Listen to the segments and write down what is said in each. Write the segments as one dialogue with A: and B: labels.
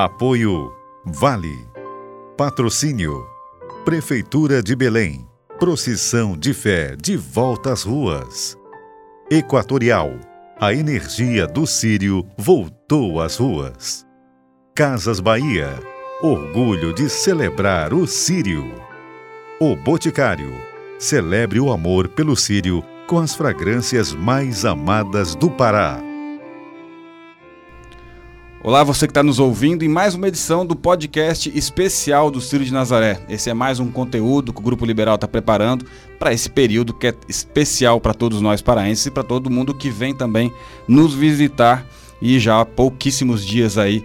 A: Apoio Vale. Patrocínio Prefeitura de Belém. Procissão de fé de volta às ruas. Equatorial. A energia do Sírio voltou às ruas. Casas Bahia. Orgulho de celebrar o Sírio. O Boticário. Celebre o amor pelo Sírio com as fragrâncias mais amadas do Pará.
B: Olá, você que está nos ouvindo em mais uma edição do podcast especial do Círio de Nazaré. Esse é mais um conteúdo que o Grupo Liberal está preparando para esse período que é especial para todos nós paraenses e para todo mundo que vem também nos visitar e já há pouquíssimos dias aí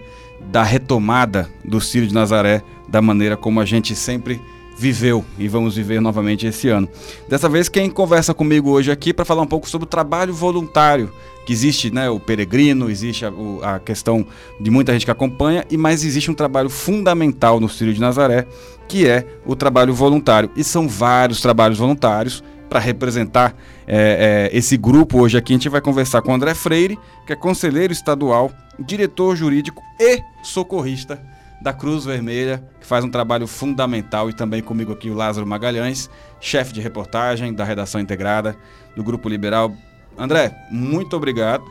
B: da retomada do Círio de Nazaré da maneira como a gente sempre viveu e vamos viver novamente esse ano. Dessa vez, quem conversa comigo hoje aqui para falar um pouco sobre o trabalho voluntário, que existe né, o peregrino, existe a, a, questão de muita gente que acompanha, e mais existe um trabalho fundamental no Círio de Nazaré, que é o trabalho voluntário. E são vários trabalhos voluntários. Para representar é, é, esse grupo hoje aqui, a gente vai conversar com o André Freire, que é conselheiro estadual, diretor jurídico e socorrista da Cruz Vermelha, que faz um trabalho fundamental, e também comigo aqui o Lázaro Magalhães, chefe de reportagem da redação integrada do Grupo Liberal. André, muito obrigado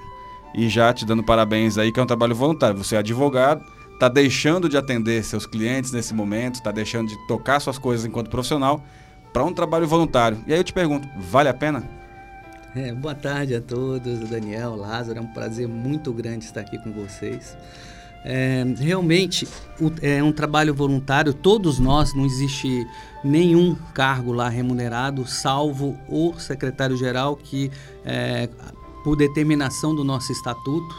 B: e já te dando parabéns aí, que é um trabalho voluntário. Você é advogado, está deixando de atender seus clientes nesse momento, está deixando de tocar suas coisas enquanto profissional para um trabalho voluntário. E aí eu te pergunto, vale a pena?
C: É, boa tarde a todos, Daniel, Lázaro, é um prazer muito grande estar aqui com vocês. É, realmente o, é um trabalho voluntário, todos nós, não existe nenhum cargo lá remunerado, salvo o secretário-geral que, é, por determinação do nosso estatuto,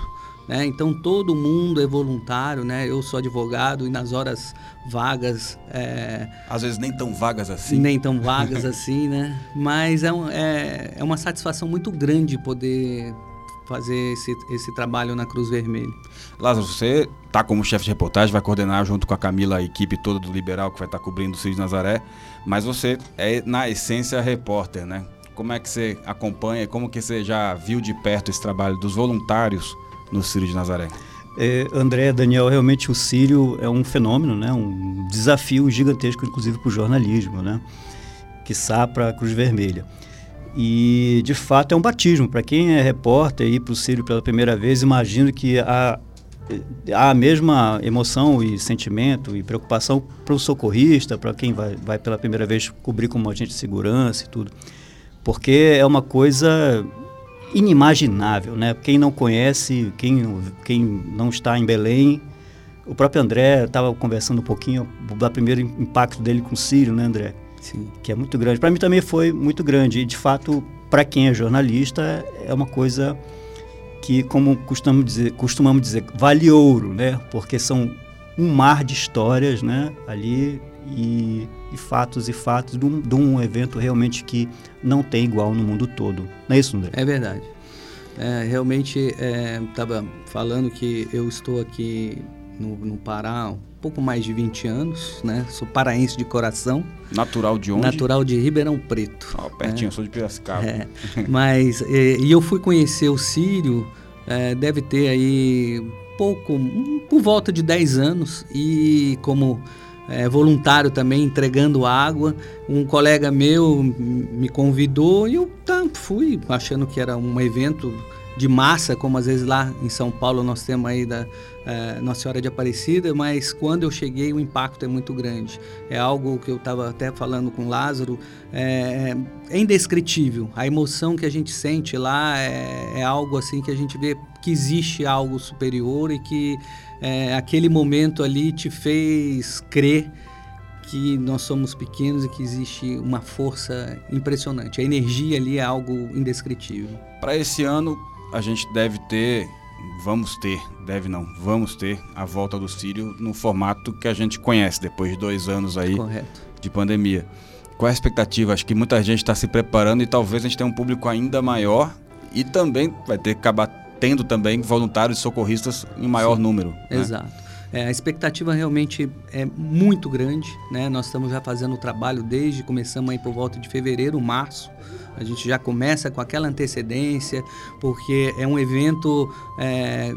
C: né, então todo mundo é voluntário, né? Eu sou advogado e nas horas vagas. É,
B: Às vezes nem tão vagas assim.
C: Nem tão vagas assim, né? Mas é, um, é, é uma satisfação muito grande poder fazer esse, esse trabalho na Cruz Vermelha.
B: Lázaro, você está como chefe de reportagem, vai coordenar junto com a Camila a equipe toda do Liberal que vai estar tá cobrindo o Cid Nazaré, mas você é, na essência, repórter, né? Como é que você acompanha, como que você já viu de perto esse trabalho dos voluntários no Círio de Nazaré?
D: É, André, Daniel, realmente o Círio é um fenômeno, né? um desafio gigantesco, inclusive para o jornalismo, né? que para a Cruz Vermelha. E, de fato, é um batismo. Para quem é repórter e para o Sírio pela primeira vez, imagino que há, há a mesma emoção e sentimento e preocupação para o socorrista, para quem vai, vai pela primeira vez cobrir como agente de segurança e tudo. Porque é uma coisa inimaginável, né? Quem não conhece, quem, quem não está em Belém, o próprio André estava conversando um pouquinho do primeiro impacto dele com o Sírio, né, André? Que é muito grande. Para mim também foi muito grande. E, de fato, para quem é jornalista, é uma coisa que, como costumamos dizer, costumamos dizer, vale ouro, né? Porque são um mar de histórias, né? Ali e, e fatos e fatos de um, de um, evento realmente que não tem igual no mundo todo. Não é isso, André?
C: É verdade. É, realmente, estava é, falando que eu estou aqui no, no Pará pouco mais de 20 anos, né? Sou paraense de coração.
B: Natural de onde?
C: Natural de Ribeirão Preto.
B: Oh, pertinho, né? sou de Piracicaba. É,
C: mas, e, e, eu fui conhecer o Sírio, é, deve ter aí pouco, um, por volta de 10 anos, e como é, voluntário também, entregando água, um colega meu me convidou e eu tá, fui, achando que era um evento de massa, como às vezes lá em São Paulo nós temos aí da é, Nossa Senhora de Aparecida, mas quando eu cheguei o impacto é muito grande. É algo que eu estava até falando com Lázaro, é, é, indescritível. A emoção que a gente sente lá é, é, algo assim que a gente vê que existe algo superior e que é, aquele momento ali te fez crer que nós somos pequenos e que existe uma força impressionante. A energia ali é algo indescritível.
B: Para esse ano, a gente deve ter, vamos ter, deve não, vamos ter a volta do Sírio no formato que a gente conhece depois de dois anos aí Correto. de pandemia. Qual é a expectativa? Acho que muita gente está se preparando e talvez a gente tenha um público ainda maior e também vai ter que acabar tendo também voluntários e socorristas em maior Sim, número. Né?
C: Exato. É, a expectativa realmente é muito grande, né? Nós estamos já fazendo o trabalho desde começamos aí por volta de fevereiro, março, a gente já começa com aquela antecedência, porque é um evento é,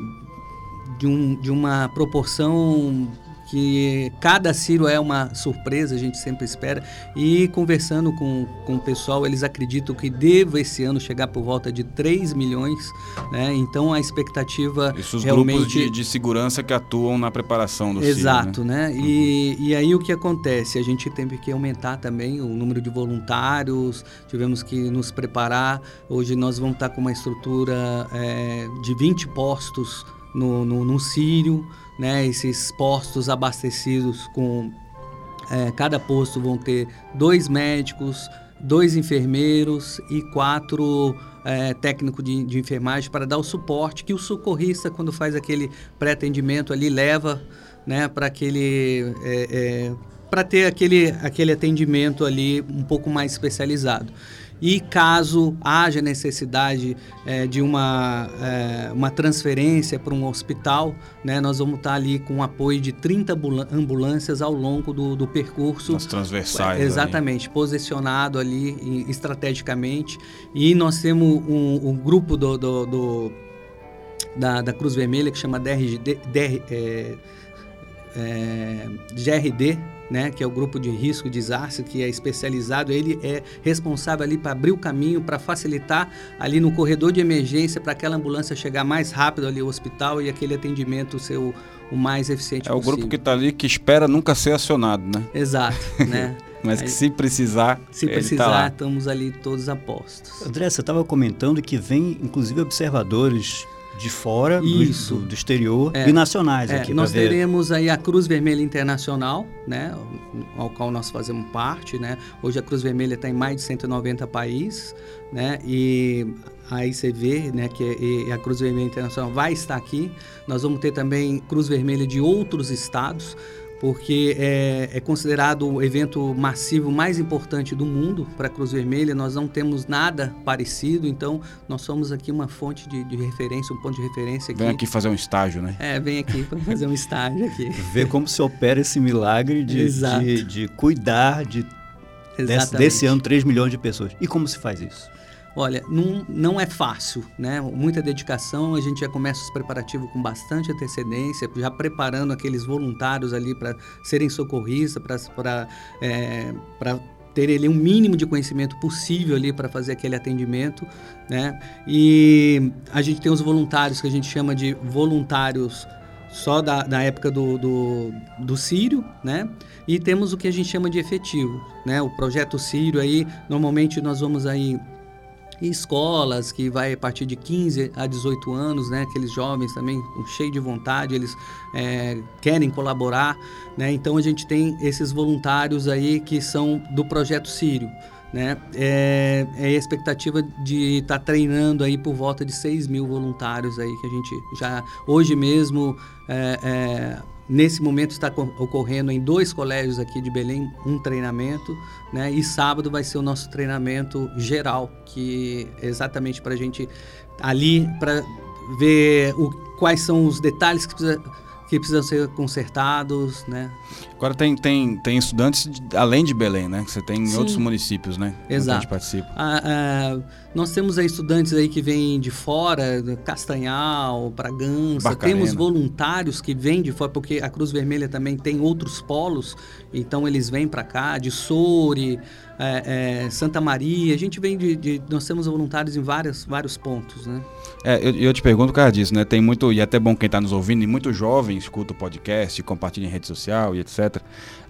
C: de, um, de uma proporção que cada Ciro é uma surpresa, a gente sempre espera. E conversando com, com o pessoal, eles acreditam que deva esse ano chegar por volta de 3 milhões. Né? Então a expectativa
B: Isso os
C: realmente...
B: grupos de, de segurança que atuam na preparação do
C: Exato,
B: Ciro, né?
C: né? E, e aí o que acontece? A gente teve que aumentar também o número de voluntários, tivemos que nos preparar. Hoje nós vamos estar com uma estrutura é, de 20 postos no, no, no Sírio, né? Esses postos abastecidos com é, cada posto vão ter dois médicos, dois enfermeiros e quatro é, técnicos de, de, enfermagem para dar o suporte que o socorrista, quando faz aquele pré-atendimento ali, leva né, para aquele. É, é para ter aquele, aquele atendimento ali um pouco mais especializado. E caso haja necessidade é, de uma, é, uma transferência para um hospital, né, nós vamos estar ali com o apoio de 30 ambulâncias ao longo do, do percurso.
B: As transversais.
C: Exatamente, posicionado ali estrategicamente. E nós temos um, um grupo do, do, do, da, da Cruz Vermelha que chama DRD, DR, é, é, GRD, né, que é o grupo de risco de desastre, que é especializado, ele é responsável ali para abrir o caminho, para facilitar ali no corredor de emergência, para aquela ambulância chegar mais rápido ali ao hospital e aquele atendimento ser o, o mais eficiente
B: é
C: possível.
B: É o grupo que está ali que espera nunca ser acionado, né?
C: Exato, né?
B: Mas que se precisar,
C: se precisar, tá estamos ali todos a postos.
D: André, você estava comentando que vem, inclusive, observadores de fora, Isso. Do, do exterior é, e nacionais
C: é,
D: aqui.
C: Nós teremos aí a Cruz Vermelha Internacional, né, ao qual nós fazemos parte, né. Hoje a Cruz Vermelha está em mais de 190 países, né, e a ICV, né, que é a Cruz Vermelha Internacional, vai estar aqui. Nós vamos ter também Cruz Vermelha de outros estados porque é, é, considerado o evento massivo mais importante do mundo para a Cruz Vermelha. Nós não temos nada parecido, então nós somos aqui uma fonte de, de referência, um ponto de referência aqui.
B: Vem aqui fazer um estágio, né?
C: É, vem aqui para fazer um estágio aqui.
D: Ver como se opera esse milagre de, de, de cuidar de, desse, desse ano 3 milhões de pessoas. E como se faz isso?
C: Olha, não, não é fácil, né? Muita dedicação, a gente já começa os preparativos com bastante antecedência, já preparando aqueles voluntários ali para serem socorristas, para é, ter ali um mínimo de conhecimento possível ali para fazer aquele atendimento, né? E a gente tem os voluntários que a gente chama de voluntários só da, da época do, do, do Sírio, né? E temos o que a gente chama de efetivo, né? O projeto Sírio aí, normalmente nós vamos aí e escolas que vai a partir de 15 a 18 anos, né? Aqueles jovens também cheios de vontade, eles é, querem colaborar, né? Então a gente tem esses voluntários aí que são do projeto Sírio, né? É, é a expectativa de estar tá treinando aí por volta de 6 mil voluntários aí que a gente já hoje mesmo é, é Nesse momento está ocorrendo em dois colégios aqui de Belém um treinamento, né? E sábado vai ser o nosso treinamento geral, que é exatamente para a gente ali para ver o, quais são os detalhes que que precisam ser consertados, né?
B: Agora tem, tem, tem estudantes além de Belém, né? Que você tem em Sim. outros municípios, né?
C: Exato.
B: Que participa.
C: Ah, ah, nós temos aí estudantes aí que vêm de fora, Castanhal, Bragança.
B: Barcarena.
C: Temos voluntários que vêm de fora, porque a Cruz Vermelha também tem outros polos, então eles vêm para cá, de Soure, é, é, Santa Maria. A gente vem de, de, Nós temos voluntários em vários, vários pontos, né?
B: É, eu, eu te pergunto por causa disso, né? Tem muito, e é até bom quem está nos ouvindo, e muito jovem escuta o podcast, compartilha em rede social e etc.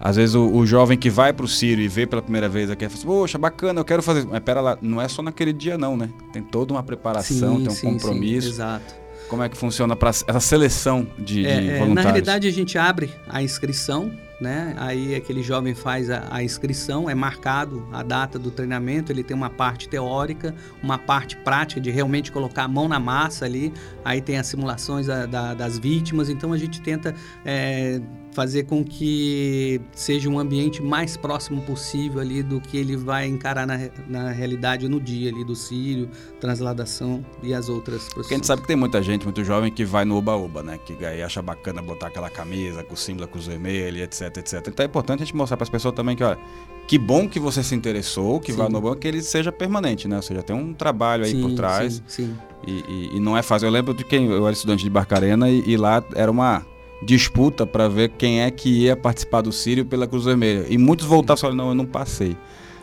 B: Às vezes o, o jovem que vai para o Ciro e vê pela primeira vez aqui, fala assim, poxa, bacana, eu quero fazer. Mas pera lá, não é só naquele dia não, né? Tem toda uma preparação, sim, tem um sim, compromisso.
C: Sim, exato.
B: Como é que funciona para essa seleção de,
C: é,
B: de
C: é,
B: voluntários?
C: Na realidade, a gente abre a inscrição, né? Aí aquele jovem faz a, a, inscrição, é marcado a data do treinamento, ele tem uma parte teórica, uma parte prática de realmente colocar a mão na massa ali, aí tem as simulações da, da, das vítimas, então a gente tenta é, fazer com que seja um ambiente mais próximo possível ali do que ele vai encarar na, na realidade no dia ali do Sírio, transladação e as outras
B: profissões. Porque a gente sabe que tem muita gente, muito jovem, que vai no oba-oba, né? Que aí acha bacana botar aquela camisa com o símbolo cruz vermelha, etc, etc. Então é importante a gente mostrar para as pessoas também que, olha, que bom que você se interessou, que sim. vai no oba que ele seja permanente, né? Ou seja, tem um trabalho aí sim, por trás. Sim, sim. E, e, e, não é fácil. Eu lembro de quem eu era estudante de Barcarena e, e lá era uma disputa para ver quem é que ia participar do Sírio pela Cruz Vermelha. E muitos voltaram e falaram, não, eu não passei.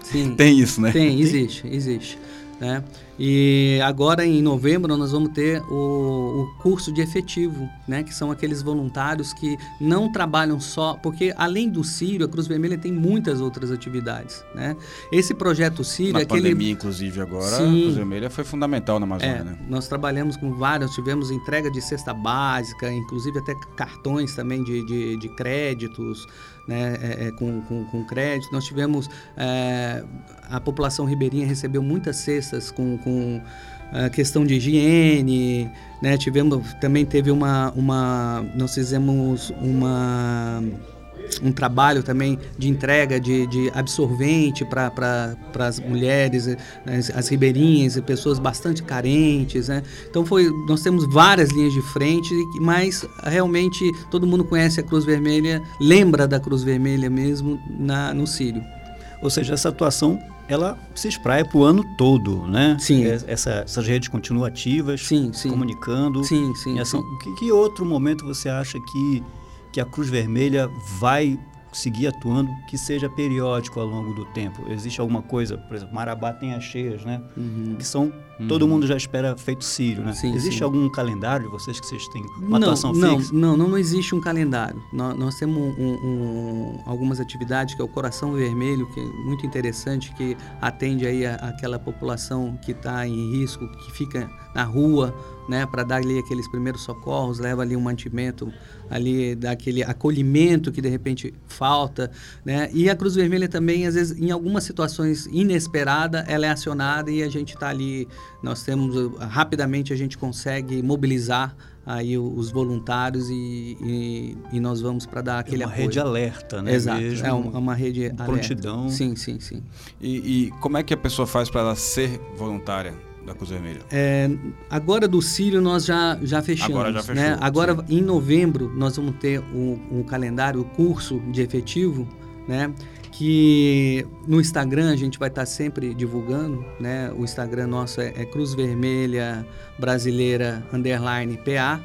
C: Sim.
B: Tem isso, né?
C: Tem, existe, existe. Né? E agora em novembro nós vamos ter o, o, curso de efetivo, né? que são aqueles voluntários que não trabalham só, porque além do Sírio, a Cruz Vermelha tem muitas outras atividades. Né? Esse projeto Sírio...
B: Na
C: é
B: pandemia, aquele... inclusive, agora, Sim. a Cruz Vermelha foi fundamental na Amazônia. É, né?
C: Nós trabalhamos com vários, tivemos entrega de cesta básica, inclusive até cartões também de, de, de créditos, né, é, é, com, com, com, crédito. Nós tivemos, é, a população ribeirinha recebeu muitas cestas com, com a questão de higiene, né, tivemos, também teve uma, uma, nós fizemos uma um trabalho também de entrega de, de absorvente para pra, as mulheres, as, as, ribeirinhas e pessoas bastante carentes. Né? Então foi, nós temos várias linhas de frente, mas realmente todo mundo conhece a Cruz Vermelha, lembra da Cruz Vermelha mesmo na, no Sírio.
D: Ou seja, essa atuação ela se espraia para o ano todo, né?
C: Sim.
D: Essa, essas redes continuam ativas,
C: sim, sim.
D: comunicando.
C: Sim, sim.
D: Assim, sim. Que, que outro momento você acha que que a Cruz Vermelha vai seguir atuando que seja periódico ao longo do tempo. Existe alguma coisa, por exemplo, Marabá tem as cheias, né? Uhum. Que são uhum. todo mundo já espera feito sírio, né? Sim, existe sim. algum calendário vocês que vocês têm uma
C: não,
D: atuação
C: não,
D: fixa?
C: Não, não, não existe um calendário. Nós, nós temos um, um, algumas atividades que é o Coração Vermelho, que é muito interessante, que atende aí a, aquela população que está em risco, que fica na rua, né, para dar ali aqueles primeiros socorros, leva ali um mantimento ali daquele acolhimento que de repente falta, né? E a Cruz Vermelha também, às vezes, em algumas situações inesperadas, ela é acionada e a gente está ali, nós temos rapidamente a gente consegue mobilizar aí os voluntários e, e, e nós vamos para dar aquele
D: é uma
C: apoio.
D: rede alerta, né?
C: Exato, Mesmo, é uma, uma rede
D: alerta. prontidão.
C: Sim, sim, sim.
B: E, e como é que a pessoa faz para ela ser voluntária? Da Cruz Vermelha?
C: É, agora do Sírio nós já, já fechamos. Agora já fechou. Né? Agora sim. em novembro nós vamos ter o, o calendário, o curso de efetivo, né? Que no Instagram a gente vai estar sempre divulgando, né? O Instagram nosso é, é Cruz Vermelha Brasileira Underline PA.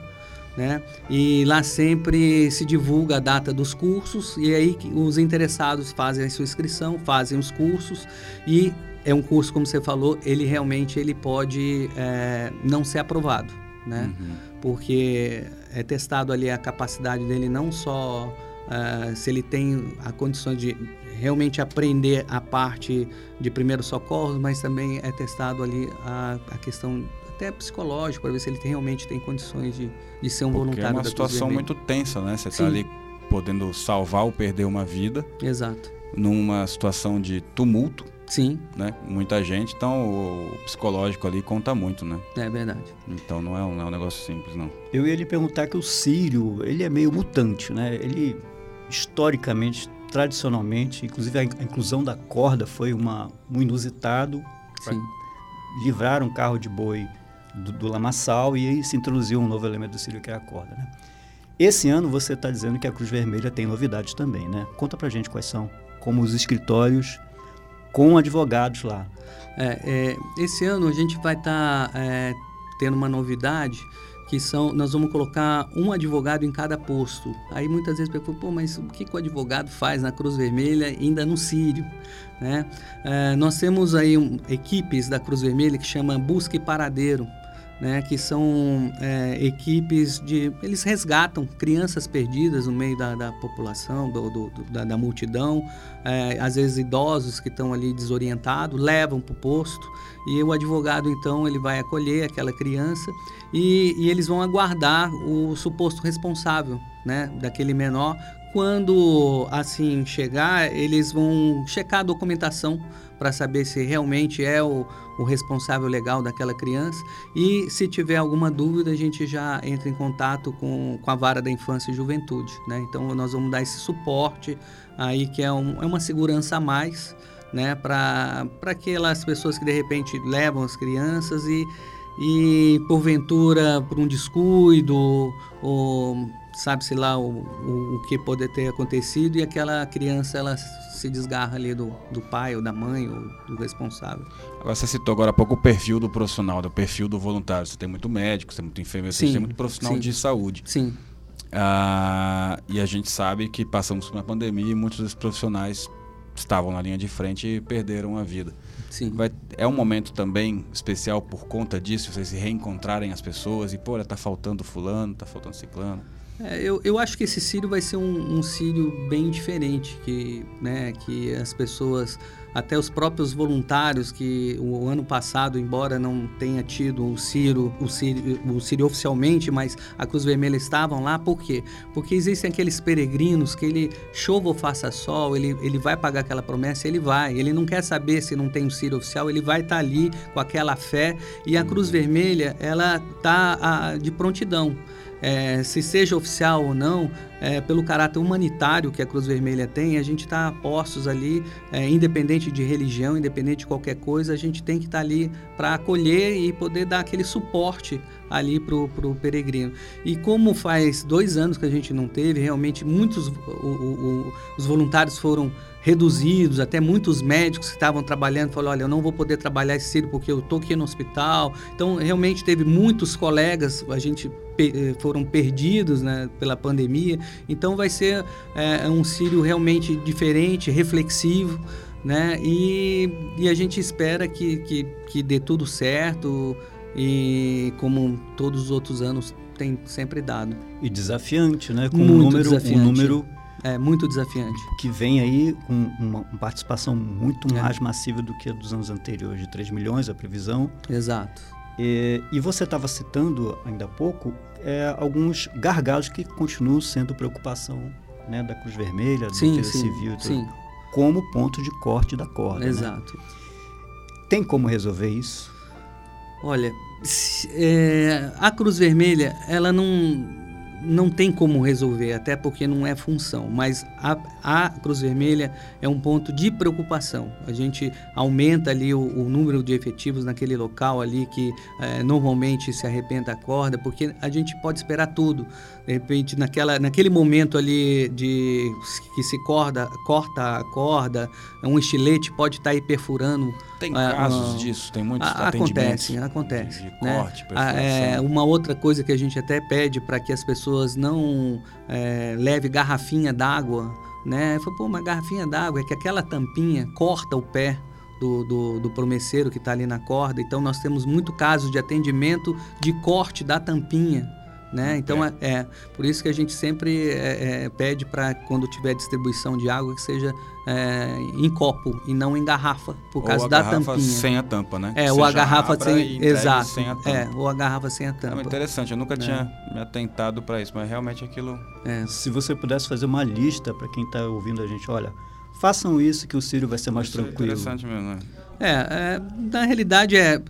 C: Né? E lá sempre se divulga a data dos cursos e aí os interessados fazem a sua inscrição, fazem os cursos e é um curso, como você falou, ele realmente ele pode é, não ser aprovado, né? Uhum. Porque é testado ali a capacidade dele não só uh, se ele tem a condição de realmente aprender a parte de primeiro socorro, mas também é testado ali a, a questão até psicológica para ver se ele tem, realmente tem condições de, de ser um
B: Porque
C: voluntário.
B: É uma situação muito tensa, né? Você está ali podendo salvar ou perder uma vida.
C: Exato.
B: Numa situação de tumulto
C: Sim.
B: Né? Muita gente, então o psicológico ali conta muito, né?
C: É verdade.
B: Então não é um, não é um negócio simples, não.
D: Eu ia lhe perguntar que o Sírio, ele é meio mutante, né? Ele, historicamente, tradicionalmente, inclusive a inclusão da corda foi uma, um inusitado.
C: Sim.
D: Livrar um carro de boi do, do lamaçal e aí se introduziu um novo elemento do Sírio, que é a corda, né? Esse ano você está dizendo que a Cruz Vermelha tem novidades também, né? Conta pra gente quais são, como os escritórios com advogados lá.
C: É, é, esse ano a gente vai estar tá, é, tendo uma novidade que são, nós vamos colocar um advogado em cada posto. Aí muitas vezes perguntam, pô, mas o que, que o advogado faz na Cruz Vermelha ainda no Sírio? Né? É, nós temos aí um, equipes da Cruz Vermelha que chama Busca e Paradeiro né, que são é, equipes de. Eles resgatam crianças perdidas no meio da, da população, do, do, da, da, multidão, é, às vezes idosos que estão ali desorientados, levam para o posto e o advogado então ele vai acolher aquela criança e, e eles vão aguardar o suposto responsável né, daquele menor quando assim chegar, eles vão checar a documentação para saber se realmente é o, o, responsável legal daquela criança e se tiver alguma dúvida a gente já entra em contato com, com a vara da infância e juventude, né? Então nós vamos dar esse suporte aí que é, um, é uma segurança a mais, né? Para aquelas pessoas que de repente levam as crianças e e porventura por um descuido ou sabe-se lá o, o, o, que pode ter acontecido e aquela criança ela se desgarra ali do, do pai ou da mãe ou do responsável.
B: Agora você citou agora há pouco o perfil do profissional, do perfil do voluntário. Você tem muito médico, você tem muito enfermeiro, você tem muito profissional
C: sim.
B: de saúde.
C: Sim.
B: Ah, e a gente sabe que passamos por uma pandemia e muitos dos profissionais estavam na linha de frente e perderam a vida.
C: Sim.
B: Vai, é um momento também especial por conta disso, vocês se reencontrarem as pessoas e, pô, tá faltando fulano, tá faltando ciclano.
C: É, eu, eu acho que esse Círio vai ser um, um Círio bem diferente, que, né, que as pessoas, até os próprios voluntários, que o ano passado, embora não tenha tido o Círio, o Círio, o Círio oficialmente, mas a Cruz Vermelha estavam lá, por quê? Porque existem aqueles peregrinos que ele chova ou faça sol, ele, ele vai pagar aquela promessa, ele vai, ele não quer saber se não tem o Círio oficial, ele vai estar tá ali com aquela fé, e a Cruz Vermelha, ela está de prontidão é, se seja oficial ou não, é, pelo caráter humanitário que a Cruz Vermelha tem, a gente está postos ali, é, independente de religião, independente de qualquer coisa, a gente tem que estar tá ali para acolher e poder dar aquele suporte ali para o peregrino. E como faz dois anos que a gente não teve, realmente muitos o, o, os voluntários foram reduzidos, até muitos médicos que estavam trabalhando falaram, olha, eu não vou poder trabalhar esse cílio porque eu estou aqui no hospital. Então, realmente teve muitos colegas, a gente eh, foram perdidos né, pela pandemia. Então, vai ser é, um cílio realmente diferente, reflexivo, né? E, e a gente espera que, que, que dê tudo certo e como todos os outros anos tem sempre dado.
D: E desafiante, né?
C: Com Muito
D: um número,
C: desafiante.
D: um número
C: é muito desafiante.
D: Que vem aí com uma participação muito é. mais massiva do que a dos anos anteriores, de 3 milhões a previsão.
C: Exato.
D: E, e você estava citando ainda há pouco é, alguns gargalos que continuam sendo preocupação né, da Cruz Vermelha, da
C: sim,
D: Defesa
C: sim,
D: Civil,
C: sim.
D: como ponto de corte da corda. Né?
C: Exato. Né?
D: Tem como resolver isso?
C: Olha, é, a Cruz Vermelha, ela não não tem como resolver, até porque não é função, mas a, a, Cruz Vermelha é um ponto de preocupação. A gente aumenta ali o, o número de efetivos naquele local ali que é, normalmente se arrebenta a corda, porque a gente pode esperar tudo. De repente, naquela, naquele momento ali de que se corda, corta a corda, um estilete pode estar tá aí perfurando.
B: Tem ah, casos disso, tem muitos
C: a, Acontece, acontece.
B: De,
C: de
B: né? corte,
C: ah, é, Uma outra coisa que a gente até pede para que as pessoas não é, levem garrafinha d'água, né? Falei, pô, uma garrafinha d'água é que aquela tampinha corta o pé do, do, do promesseiro que está ali na corda. Então, nós temos muito casos de atendimento de corte da tampinha né? Então é. é. por isso que a gente sempre é, é, pede para quando tiver distribuição de água que seja é, em copo e não em garrafa, por causa da tampinha.
B: sem a tampa, né?
C: É, ou a garrafa sem, exato, sem a tampa. É, ou a garrafa sem a tampa.
B: É interessante, eu nunca né? tinha me atentado para isso, mas realmente aquilo.
D: É. Se você pudesse fazer uma lista para quem está ouvindo a gente, olha, façam isso que o Sírio vai ser mais isso tranquilo.
B: É interessante mesmo. Né?
C: É, na realidade é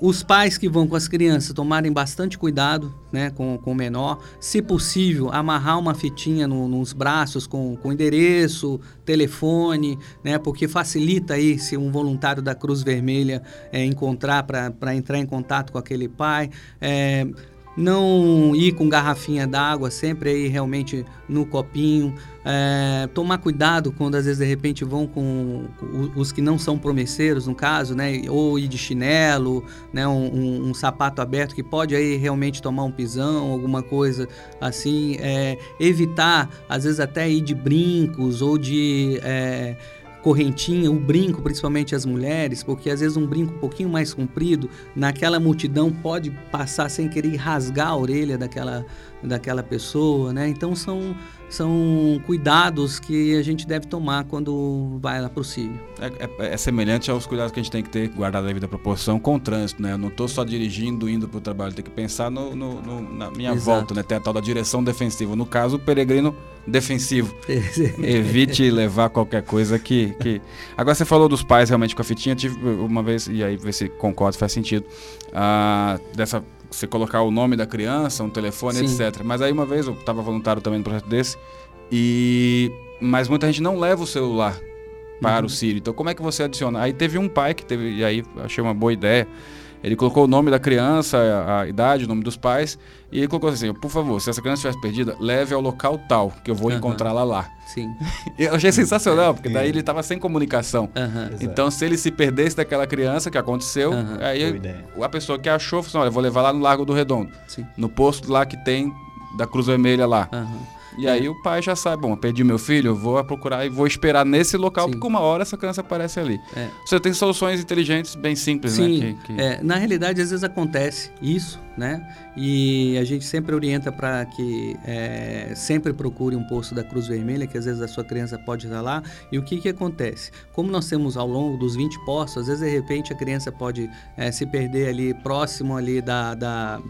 C: os pais que vão com as crianças tomarem bastante cuidado né, com, com o menor. Se possível, amarrar uma fitinha no, nos braços com, com endereço, telefone, né, porque facilita aí se um voluntário da Cruz Vermelha é, encontrar para entrar em contato com aquele pai. É, não ir com garrafinha d'água, sempre aí realmente no copinho. É, tomar cuidado quando às vezes de repente vão com os que não são promesseiros, no caso, né? Ou ir de chinelo, né? Um, um, um sapato aberto que pode aí realmente tomar um pisão, alguma coisa assim. É, evitar, às vezes até ir de brincos ou de. É, correntinha, o brinco, principalmente as mulheres, porque às vezes um brinco um pouquinho mais comprido, naquela multidão pode passar sem querer rasgar a orelha daquela, daquela pessoa, né? Então são, são cuidados que a gente deve tomar quando vai lá para o cílio.
B: É, é, é, semelhante aos cuidados que a gente tem que ter, guardar a devida proporção com o trânsito, né? Eu não estou só dirigindo, indo para o trabalho, tem que pensar no, no, no, na minha Exato. volta, né? Tem a tal da direção defensiva. No caso, o peregrino defensivo. Evite levar qualquer coisa que, que. Agora você falou dos pais realmente com a fitinha. Tive uma vez, e aí ver se concorda, faz sentido. Ah, dessa. Você colocar o nome da criança, um telefone,
C: Sim.
B: etc. Mas aí uma vez eu estava voluntário também no projeto desse. E. Mas muita gente não leva o celular para
C: Uhum.
B: o Sírio. Então como é que você adiciona? Aí teve um pai que teve. E aí achei uma boa ideia. Ele colocou o nome da criança, a, a idade, o nome dos pais, e ele colocou assim: por favor, se essa criança estiver perdida, leve ao local tal, que eu vou
C: Aham.
B: encontrá-la lá.
C: Sim.
B: Eu achei sensacional, porque daí ele estava sem comunicação.
D: Exato.
B: Então, se ele se perdesse daquela criança que aconteceu.
D: Boa
B: aí a pessoa que achou falou assim: olha, eu vou levar lá no Largo do Redondo,
C: Sim.
B: no posto lá que tem da Cruz Vermelha lá.
C: Aham.
B: E aí o pai já sabe, bom, perdi meu filho, vou procurar e vou esperar nesse local,
C: Sim.
B: porque uma hora essa criança aparece ali.
C: É.
B: Você tem soluções inteligentes, bem simples,
C: Sim,
B: né? que- que-
C: é, na realidade às vezes acontece isso, né? E a gente sempre orienta para que é, sempre procure um posto da Cruz Vermelha, que às vezes a sua criança pode estar lá. E o que que acontece? Como nós temos ao longo dos 20 postos, às vezes de repente a criança pode é, se perder ali próximo ali da, da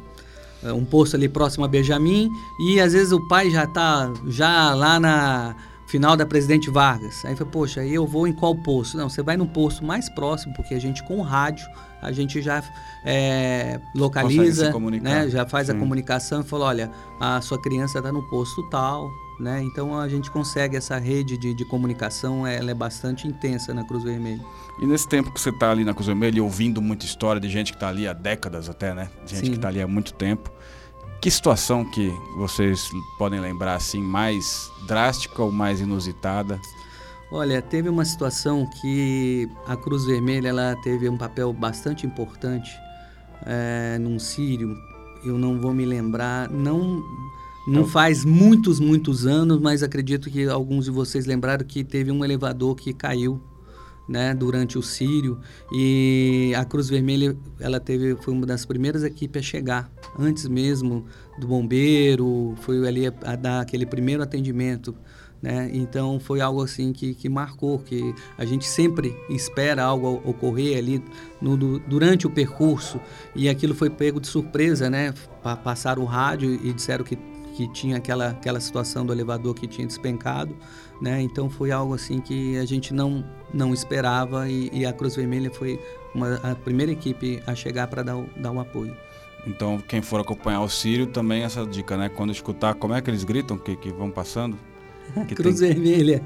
C: um posto ali próximo a Benjamin e às vezes o pai já está já lá na final da Presidente Vargas. Aí fala, poxa, aí eu vou em qual posto? Não, você vai no posto mais próximo, porque a gente com o rádio a gente já é, localiza, né? Já faz a
B: Sim.
C: comunicação e fala, olha, a sua criança está no posto tal, né? Então a gente consegue essa rede de, de comunicação, ela é bastante intensa na Cruz Vermelha.
B: E nesse tempo que você está ali na Cruz Vermelha ouvindo muita história de gente que está ali há décadas até, né? Gente
C: Sim.
B: que está ali há muito tempo. Que situação que vocês podem lembrar assim mais drástica ou mais inusitada?
C: Olha, teve uma situação que a Cruz Vermelha ela teve um papel bastante importante é, num sírio. Eu não vou me lembrar, não não
B: Então-
C: faz muitos, muitos anos, mas acredito que alguns de vocês lembraram que teve um elevador que caiu, né, durante o sírio e a Cruz Vermelha ela teve foi uma das primeiras equipes a chegar antes mesmo do bombeiro, foi ali a, a dar aquele primeiro atendimento né? Então foi algo assim que, que marcou, que a gente sempre espera algo ocorrer ali no, du- durante o percurso e aquilo foi pego de surpresa, né? Pa- Passaram o rádio e disseram que, que tinha aquela, aquela situação do elevador que tinha despencado, né? Então foi algo assim que a gente não, não esperava e, e a Cruz Vermelha foi uma, a primeira equipe a chegar para dar, o- dar um apoio.
B: Então, quem for acompanhar o Sírio, também essa dica, né? Quando escutar, como é que eles gritam que, que vão passando? Que
C: Cruz
B: tem-
C: Vermelha.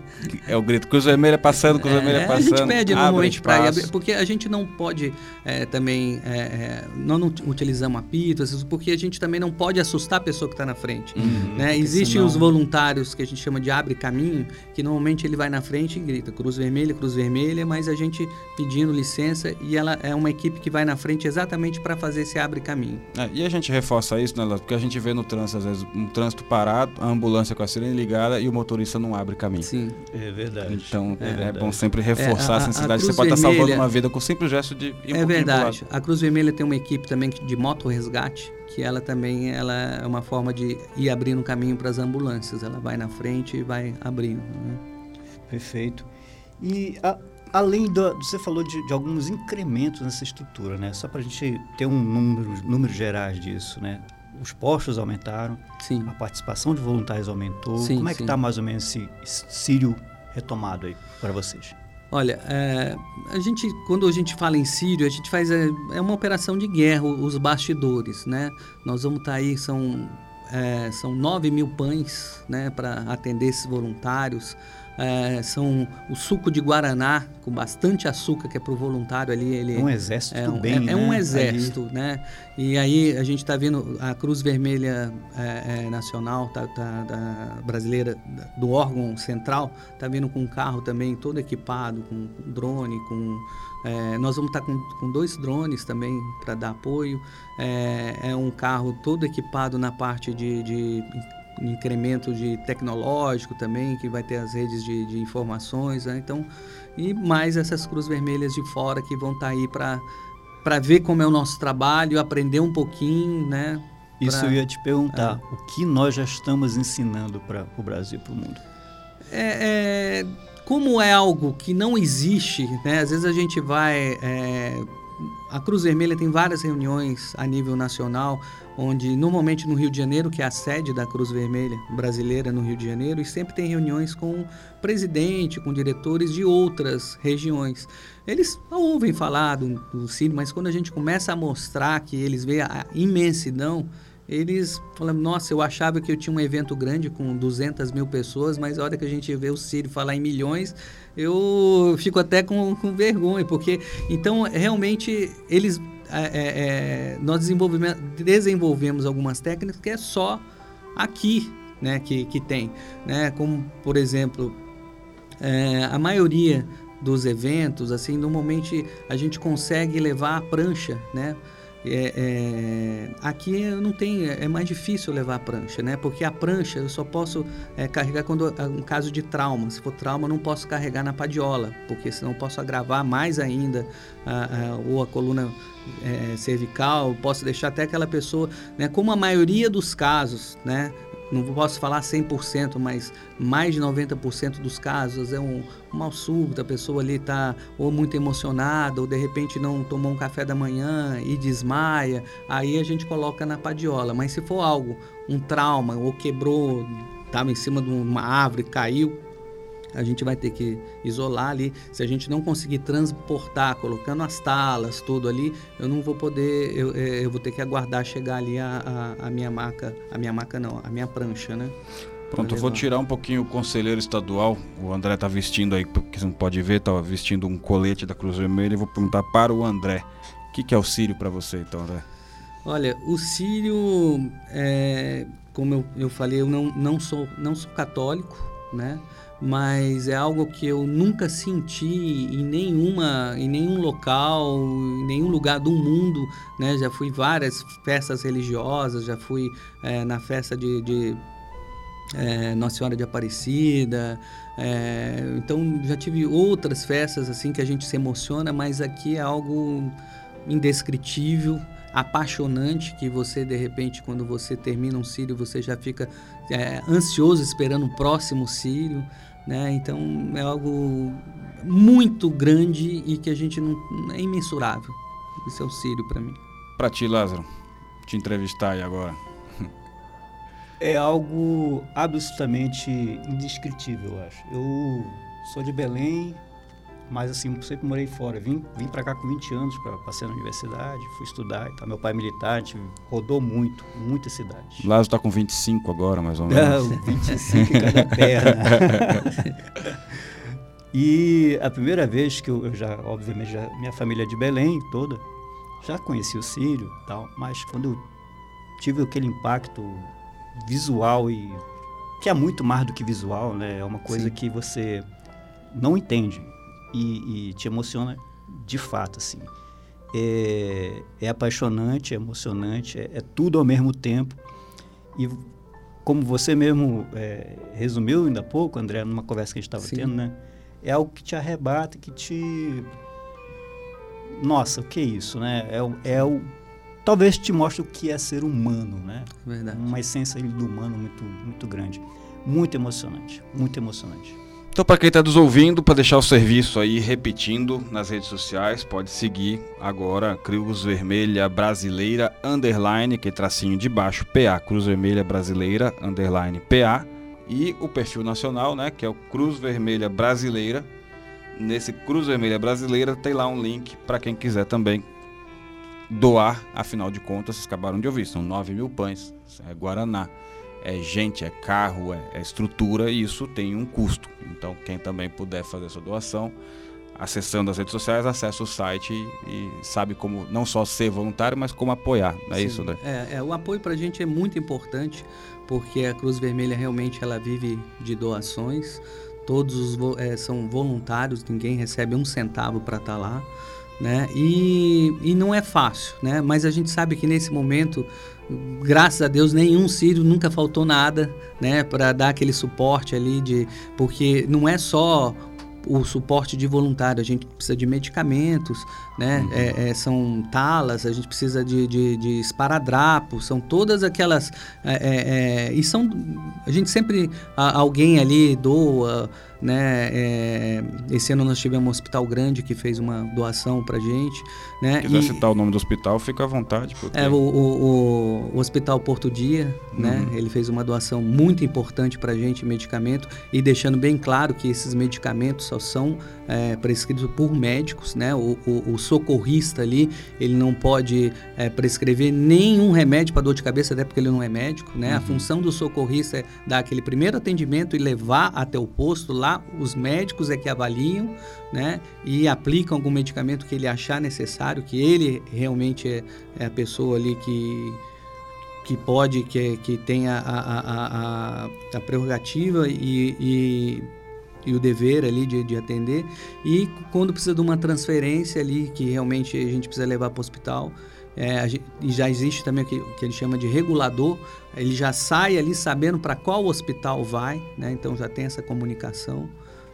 B: É o grito, Cruz Vermelha passando, Cruz Vermelha
C: É, a
B: passando.
C: gente pede normalmente para ir porque a gente não pode é, também, é, é, nós não ut- utilizamos apito, porque a gente também não pode assustar a pessoa que está na frente.
B: Uhum.
C: né? Existem
D: senão-
C: os voluntários que a gente chama de abre caminho, que normalmente ele vai na frente e grita Cruz Vermelha, Cruz Vermelha, mas a gente pedindo licença e ela é uma equipe que vai na frente exatamente para fazer esse abre caminho.
B: É, e a gente reforça isso, né? Porque a gente vê no trânsito, às vezes, um trânsito parado, a ambulância com a sirene ligada e o motorista não abre caminho.
C: Sim.
D: É verdade.
B: Então é,
D: verdade.
B: bom sempre reforçar
C: É, a-
B: a
C: a
B: sensibilidade. Você
C: Cruz
B: pode estar salvando
C: Vermelha-
B: uma vida com o simples gesto de ir um
C: é verdade.
B: lado.
C: A Cruz Vermelha tem uma equipe também de moto resgate, que ela também ela é uma forma de ir abrindo caminho para as ambulâncias. Ela vai na frente e vai abrindo. né?
D: Perfeito. E a- além do. Você falou de, de alguns incrementos nessa estrutura, né? Só para a gente ter um número, números gerais disso, né? Os postos aumentaram,
C: Sim.
D: a participação de voluntários aumentou.
C: Sim,
D: Como é que está mais ou menos esse esse Sírio retomado aí para vocês?
C: Olha, é, a gente, quando a gente fala em Sírio, a gente faz é, é uma operação de guerra, os bastidores, né? Nós vamos estar aí, são, é, são 9 mil pães né, para atender esses voluntários. É, são o suco de Guaraná, com bastante açúcar, que é para o voluntário ali. Ele,
D: É um exército
C: é um,
D: bem,
C: é-
D: né?
C: é um
D: Ali.
C: exército, né? E aí a gente está vendo a Cruz Vermelha é, é, Nacional, tá, tá- da brasileira, do órgão central, está vindo com um carro também todo equipado, com drone, com... é, nós vamos estar com, com dois drones também para dar apoio. É, é um carro todo equipado na parte de... de incremento de tecnológico também que vai ter as redes de, de informações né? então e mais essas cruz vermelhas de fora que vão estar aí para para ver como é o nosso trabalho, aprender um pouquinho, né?
D: Isso
C: pra-
D: eu ia te perguntar. O que nós já estamos ensinando para o Brasil e para o mundo?
C: É, é, como é algo que não existe, né? Às vezes a gente vai é, a Cruz Vermelha tem várias reuniões a nível nacional, onde normalmente no Rio de Janeiro, que é a sede da Cruz Vermelha brasileira no Rio de Janeiro, e sempre tem reuniões com o presidente, com diretores de outras regiões. Eles ouvem falar do, do Círio, mas quando a gente começa a mostrar que eles veem a imensidão, eles falam, nossa, eu achava que eu tinha um evento grande com 200 mil pessoas, mas a hora que a gente vê o Círio falar em milhões, eu fico até com, com vergonha, porque então realmente eles é, é, é nós desenvolvemos, algumas técnicas que é só aqui né, que, que tem, né, como por exemplo é, a maioria dos eventos assim normalmente a gente consegue levar a prancha, né? É, é, aqui não tem, é mais difícil levar a prancha, né? Porque a prancha eu só posso é, carregar quando é um caso de trauma. Se for trauma, não posso carregar na padiola, porque senão posso agravar mais ainda a, a, ou a coluna é, cervical. Posso deixar até aquela pessoa, né? Como a maioria dos casos, né? Não posso falar 100%, mas mais de 90% dos casos é um, mal súbito, a pessoa ali está ou muito emocionada, ou de repente não tomou um café da manhã e desmaia, aí a gente coloca na padiola. Mas se for algo, um trauma, ou quebrou, estava em cima de uma árvore, caiu, a gente vai ter que isolar ali. Se a gente não conseguir transportar, colocando as talas, tudo ali, eu não vou poder, eu, é, eu vou ter que aguardar chegar ali a, a, a, minha maca, a minha maca não, a minha prancha, né?
B: Pronto, eu vou tirar um pouquinho o conselheiro estadual. O André tá vestindo aí, porque você não pode ver, tá vestindo um colete da Cruz Vermelha. Eu vou perguntar para o André. O que, que é o Sírio para você, então, André?
C: Olha, o Sírio, é, como eu, eu falei, eu não, não, sou, não sou católico, né? Mas é algo que eu nunca senti em nenhuma em nenhum local em nenhum lugar do mundo né? Já fui várias festas religiosas já fui é, na festa de, de é, Nossa Senhora de Aparecida é, então já tive outras festas assim que a gente se emociona mas aqui é algo indescritível apaixonante que você de repente quando você termina um círio você já fica é, ansioso esperando o próximo círio né? Então é algo muito grande e que a gente não é imensurável. Isso é o Sírio para mim.
B: Para ti, Lázaro, te entrevistar aí agora.
D: É algo absolutamente indescritível, eu acho. Eu sou de Belém, mas assim, sempre morei fora. Vim, vim para cá com 20 anos para passar na universidade, fui estudar e tal. Meu pai é militar, a gente rodou muito, muitas cidades.
B: Lázaro está com 25 agora, mais ou menos.
D: Não, 25 em cada perna. e a primeira vez que eu, eu, já, obviamente, já, minha família é de Belém toda, já conheci o Sírio e tal, mas quando eu tive aquele impacto visual e que é muito mais do que visual, né? É uma coisa Sim. que você não entende e, e te emociona de fato, assim. É, é apaixonante, é emocionante, é, é, tudo ao mesmo tempo. E como você mesmo é, resumiu ainda há pouco, André, numa conversa que a gente estava tendo, né? É algo que te arrebata, que te... Nossa, o que é isso, né? É, é o... Talvez te mostre o que é ser humano, né?
C: Verdade.
D: Uma essência do humano muito, muito grande. Muito emocionante, muito emocionante.
B: Então, para quem está nos ouvindo, para deixar o serviço aí repetindo nas redes sociais, pode seguir agora Cruz Vermelha Brasileira Underline, que é tracinho de baixo, PA, Cruz Vermelha Brasileira Underline PA, e o perfil nacional, né, que é o Cruz Vermelha Brasileira. Nesse Cruz Vermelha Brasileira tem lá um link para quem quiser também doar, afinal de contas, vocês acabaram de ouvir, são 9 mil pães, é Guaraná é gente, é carro, é, é, estrutura e isso tem um custo. Então, quem também puder fazer essa doação, acessando as redes sociais, acessa o site e, sabe como não só ser voluntário, mas como apoiar. É Sim. isso, né?
C: É, é, o apoio para a gente é muito importante, porque a Cruz Vermelha realmente ela vive de doações. Todos os, é, são voluntários, ninguém recebe um centavo para estar tá lá. Né? E, e não é fácil, né? mas a gente sabe que nesse momento graças a Deus nenhum sírio nunca faltou nada, né, para dar aquele suporte ali de porque não é só o suporte de voluntário, a gente precisa de medicamentos, né? Uhum. É, é, são talas, a gente precisa de, de, de esparadrapo, são todas aquelas. É, é, é e são. A gente sempre. alguém ali doa né? É, esse ano nós tivemos um hospital grande que fez uma doação para gente. Né?
B: Se quiser e, citar o nome do hospital, fica à vontade.
C: Porque... É, o, o, o, Hospital Porto Dia, né? uhum. né? ele fez uma doação muito importante para gente, medicamento, e deixando bem claro que esses medicamentos só são prescritos por médicos. Né? O, o, o, socorrista ali, ele não pode é, prescrever nenhum remédio para dor de cabeça, até porque ele não é médico. Né? Uhum. A função do socorrista é dar aquele primeiro atendimento e levar até o posto lá os médicos é que avaliam, né? E aplicam algum medicamento que ele achar necessário, que ele realmente é, é a pessoa ali que que pode, que, que tem a, a, a, a prerrogativa e, e, e, o dever ali de, de atender. E quando precisa de uma transferência ali, que realmente a gente precisa levar para o hospital, é, gente, e já existe também o que, o que, ele chama de regulador, ele já sai ali sabendo para qual hospital vai, né? então já tem essa comunicação.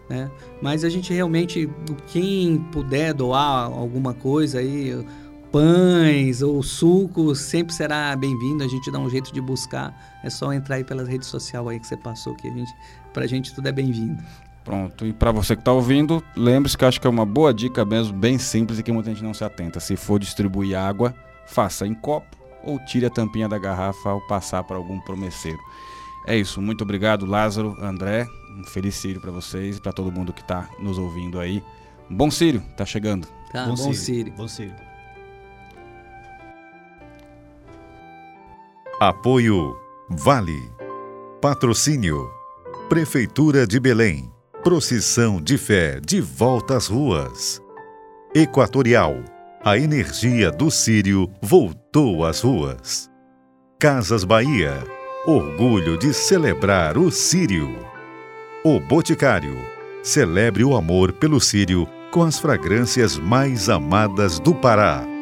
C: Né? Mas a gente realmente, quem puder doar alguma coisa aí, pães ou sucos, sempre será bem-vindo. A gente dá um jeito de buscar. É só entrar aí pelas redes sociais aí que você passou, que a gente, pra gente tudo é bem-vindo.
B: Pronto. E para você que está ouvindo, lembre-se que acho que é uma boa dica mesmo, bem simples e que muita gente não se atenta. Se for distribuir água, faça em copo ou tire a tampinha da garrafa ao passar para algum promesseiro. É isso. Muito obrigado, Lázaro, André. Um feliz Sírio para vocês e para todo mundo que está nos ouvindo aí. Um bom Sírio, tá chegando.
C: Tá, bom, bom Sírio.
D: Bom Sírio.
A: Apoio Vale. Patrocínio Prefeitura de Belém. Procissão de fé de volta às ruas. Equatorial. A energia do Sírio voltou às ruas. Casas Bahia orgulho de celebrar o Sírio. O Boticário. Celebre o amor pelo Sírio com as fragrâncias mais amadas do Pará.